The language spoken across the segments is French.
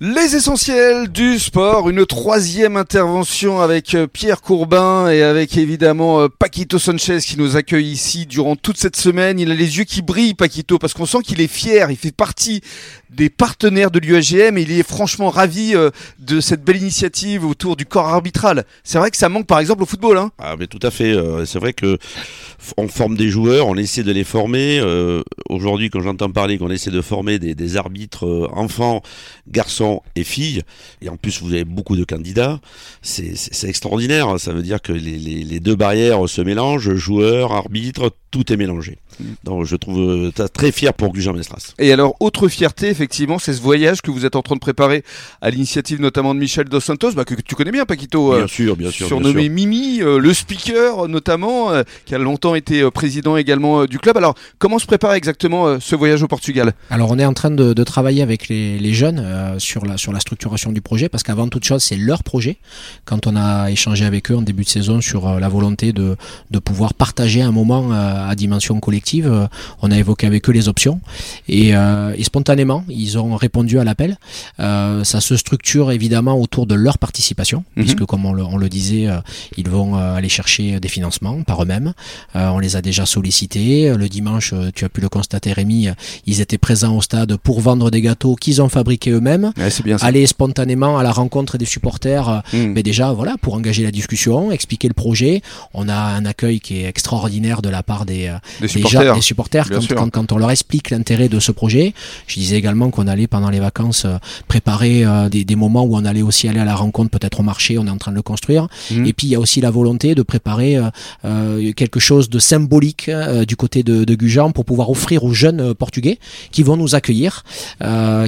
Les essentiels du sport, une troisième intervention avec euh, Pierre Courbin et avec évidemment euh, Paquito Sanchez qui nous accueille ici durant toute cette semaine. Il a les yeux qui brillent, Paquito, parce qu'on sent qu'il est fier. Il fait partie des partenaires de l'UAGM et il est franchement ravi euh, de cette belle initiative autour du corps arbitral. C'est vrai que ça manque par exemple au football. Hein ah, mais tout à fait. C'est vrai que on forme des joueurs, on essaie de les former. Aujourd'hui, quand j'entends parler qu'on essaie de former des, des arbitres enfants, garçons et filles, et en plus vous avez beaucoup de candidats, c'est extraordinaire. Ça veut dire que les, deux barrières se mélangent, joueurs, arbitres, tout est mélangé. Donc je trouve euh, très fier pour Gujan Mestras. Et alors, autre fierté, effectivement, c'est ce voyage que vous êtes en train de préparer à l'initiative notamment de Michel Dos Santos, bah, que, tu connais bien, Paquito. Euh, bien sûr, bien sûr. Surnommé Mimi, euh, le speaker notamment, qui a longtemps été président également du club. Alors, comment se prépare exactement ce voyage au Portugal? Alors, on est en train de, travailler avec les, les jeunes sur, la, sur la structuration du projet, parce qu'avant toute chose, c'est leur projet. Quand on a échangé avec eux en début de saison sur la volonté de, de pouvoir partager un moment à dimension collective. Euh, on a évoqué avec eux les options et, euh, spontanément, ils ont répondu à l'appel. Euh, ça se structure évidemment autour de leur participation, mhm. puisque comme on le, disait, ils vont aller chercher des financements par eux-mêmes. on les a déjà sollicités. Le dimanche, tu as pu le constater, Rémi, ils étaient présents au stade pour vendre des gâteaux qu'ils ont fabriqués eux-mêmes. aller spontanément à la rencontre des supporters, mhm. mais déjà voilà pour engager la discussion, expliquer le projet. On a un accueil qui est extraordinaire de la part des euh, des, supporters, des supporters quand, on leur explique l'intérêt de ce projet. Je disais également qu'on allait pendant les vacances euh, préparer euh, des, moments où on allait aussi aller à la rencontre, peut-être au marché, on est en train de le construire. Mhm. Et puis il y a aussi la volonté de préparer quelque chose de symbolique du côté de, de, Gujan pour pouvoir offrir aux jeunes portugais qui vont nous accueillir,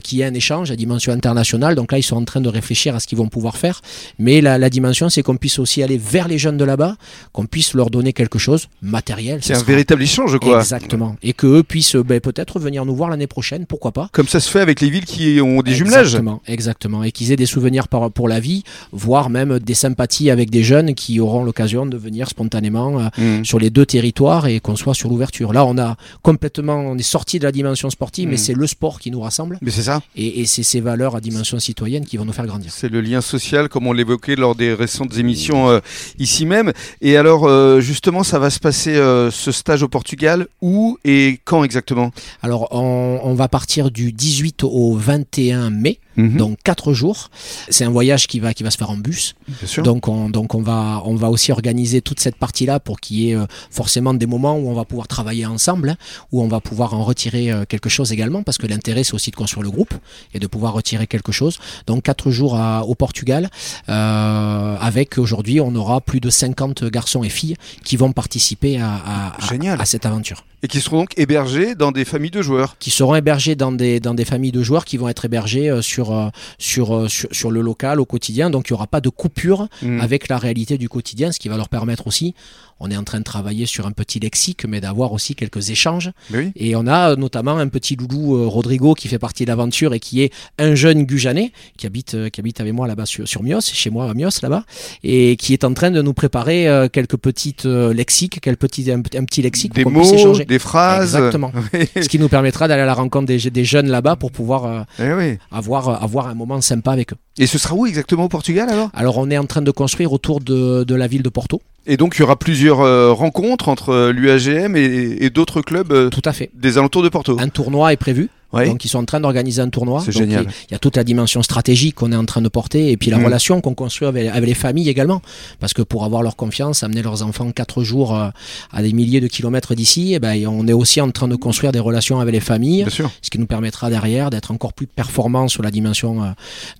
qui est un échange à dimension internationale. Donc là, ils sont en train de réfléchir à ce qu'ils vont pouvoir faire. Mais la, la dimension, c'est qu'on puisse aussi aller vers les jeunes de là-bas, qu'on puisse leur donner quelque chose matériel. C'est un véritable échange, quoi. Exactement. Et qu'eux puissent ben, peut-être venir nous voir l'année prochaine, pourquoi pas. Comme ça se fait avec les villes qui ont des jumelages. Exactement, exactement. Et qu'ils aient des souvenirs pour, pour la vie, voire même des sympathies avec des jeunes qui auront l'occasion de venir spontanément euh, mmh. sur les deux territoires et qu'on soit sur l'ouverture. Là, on a complètement, on est sorti de la dimension sportive, mais mmh. c'est le sport qui nous rassemble. Mais c'est ça. Et, c'est ces valeurs à dimension citoyenne qui vont nous faire grandir. C'est le lien social, comme on l'évoquait lors des récentes émissions euh, ici même. Et alors, euh, justement, ça va se passer ce stage au Portugal Où et quand exactement? Alors, on, va partir du 18 au 21 mai. Mhm. Donc quatre jours. C'est un voyage qui va qui va se faire en bus. Donc on donc on va on va aussi organiser toute cette partie là pour qu'il y ait euh, forcément des moments où on va pouvoir travailler ensemble, hein, où on va pouvoir en retirer euh, quelque chose également parce que l'intérêt c'est aussi de construire le groupe et de pouvoir retirer quelque chose. Donc quatre jours au Portugal euh, avec aujourd'hui on aura plus de 50 garçons et filles qui vont participer à, à, à cette aventure. Et qui seront donc hébergés dans des familles de joueurs. Qui seront hébergés dans des, dans des familles de joueurs qui vont être hébergés euh, sur, euh, sur, euh, sur, sur, le local, au quotidien. Donc il n'y aura pas de coupure mmh. avec la réalité du quotidien, ce qui va leur permettre aussi on est en train de travailler sur un petit lexique, mais d'avoir aussi quelques échanges. Et on a notamment un petit loulou Rodrigo qui fait partie de l'aventure et qui est un jeune Gujanais qui habite, qui habite avec moi là-bas sur, sur Mios, chez moi à Mios là-bas, et qui est en train de nous préparer quelques petites lexiques, quelques petits, un, petit lexique pour qu'on puisse échanger des phrases. Exactement. Ce qui nous permettra d'aller à la rencontre des, des jeunes là-bas pour pouvoir euh, eh avoir, euh, avoir un moment sympa avec eux. Et ce sera où exactement au Portugal alors? Alors on est en train de construire autour de, de la ville de Porto. Et donc il y aura plusieurs euh, rencontres entre l'UAGM et, et d'autres clubs Tout à fait. des alentours de Porto. Un tournoi est prévu. Donc ils sont en train d'organiser un tournoi. C'est génial. Il y a toute la dimension stratégique qu'on est en train de porter et puis la mm. relation qu'on construit avec, les familles également. Parce que pour avoir leur confiance, amener leurs enfants quatre jours euh, à des milliers de kilomètres d'ici, eh ben, on est aussi en train de construire des relations avec les familles. Ce qui nous permettra derrière d'être encore plus performants sur la dimension euh,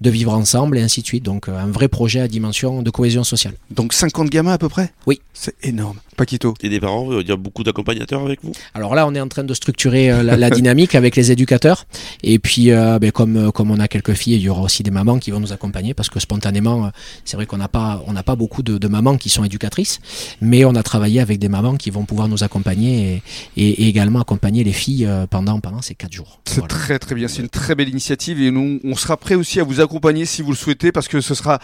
de vivre ensemble et ainsi de suite. Donc euh, un vrai projet à dimension de cohésion sociale. Donc 50 gamins à peu près? Oui. C'est énorme. Paquito. Et des parents, il y a beaucoup d'accompagnateurs avec vous? Alors là, on est en train de structurer la dynamique avec les éducateurs et puis, euh, ben, comme, euh, comme on a quelques filles, il y aura aussi des mamans qui vont nous accompagner parce que spontanément, euh, c'est vrai qu'on n'a pas, on n'a pas beaucoup de, mamans qui sont éducatrices, mais on a travaillé avec des mamans qui vont pouvoir nous accompagner et, également accompagner les filles pendant, pendant ces quatre jours. C'est très très bien, c'est une très belle initiative et nous, on sera prêt aussi à vous accompagner si vous le souhaitez parce que ce sera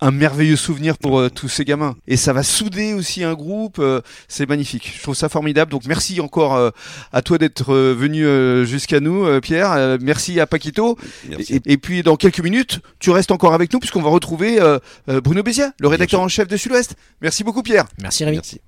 un merveilleux souvenir pour euh, tous ces gamins. Et ça va souder aussi un groupe. euh, c'est magnifique. Je trouve ça formidable. Donc merci encore euh, à toi d'être euh, venu euh, jusqu'à nous, euh, Pierre. Euh, merci à Paquito. Merci. Et, et puis dans quelques minutes, tu restes encore avec nous puisqu'on va retrouver euh, euh, Bruno Bézia, le rédacteur en chef de Sud-Ouest. Merci beaucoup, Pierre. Merci Rémi. Merci.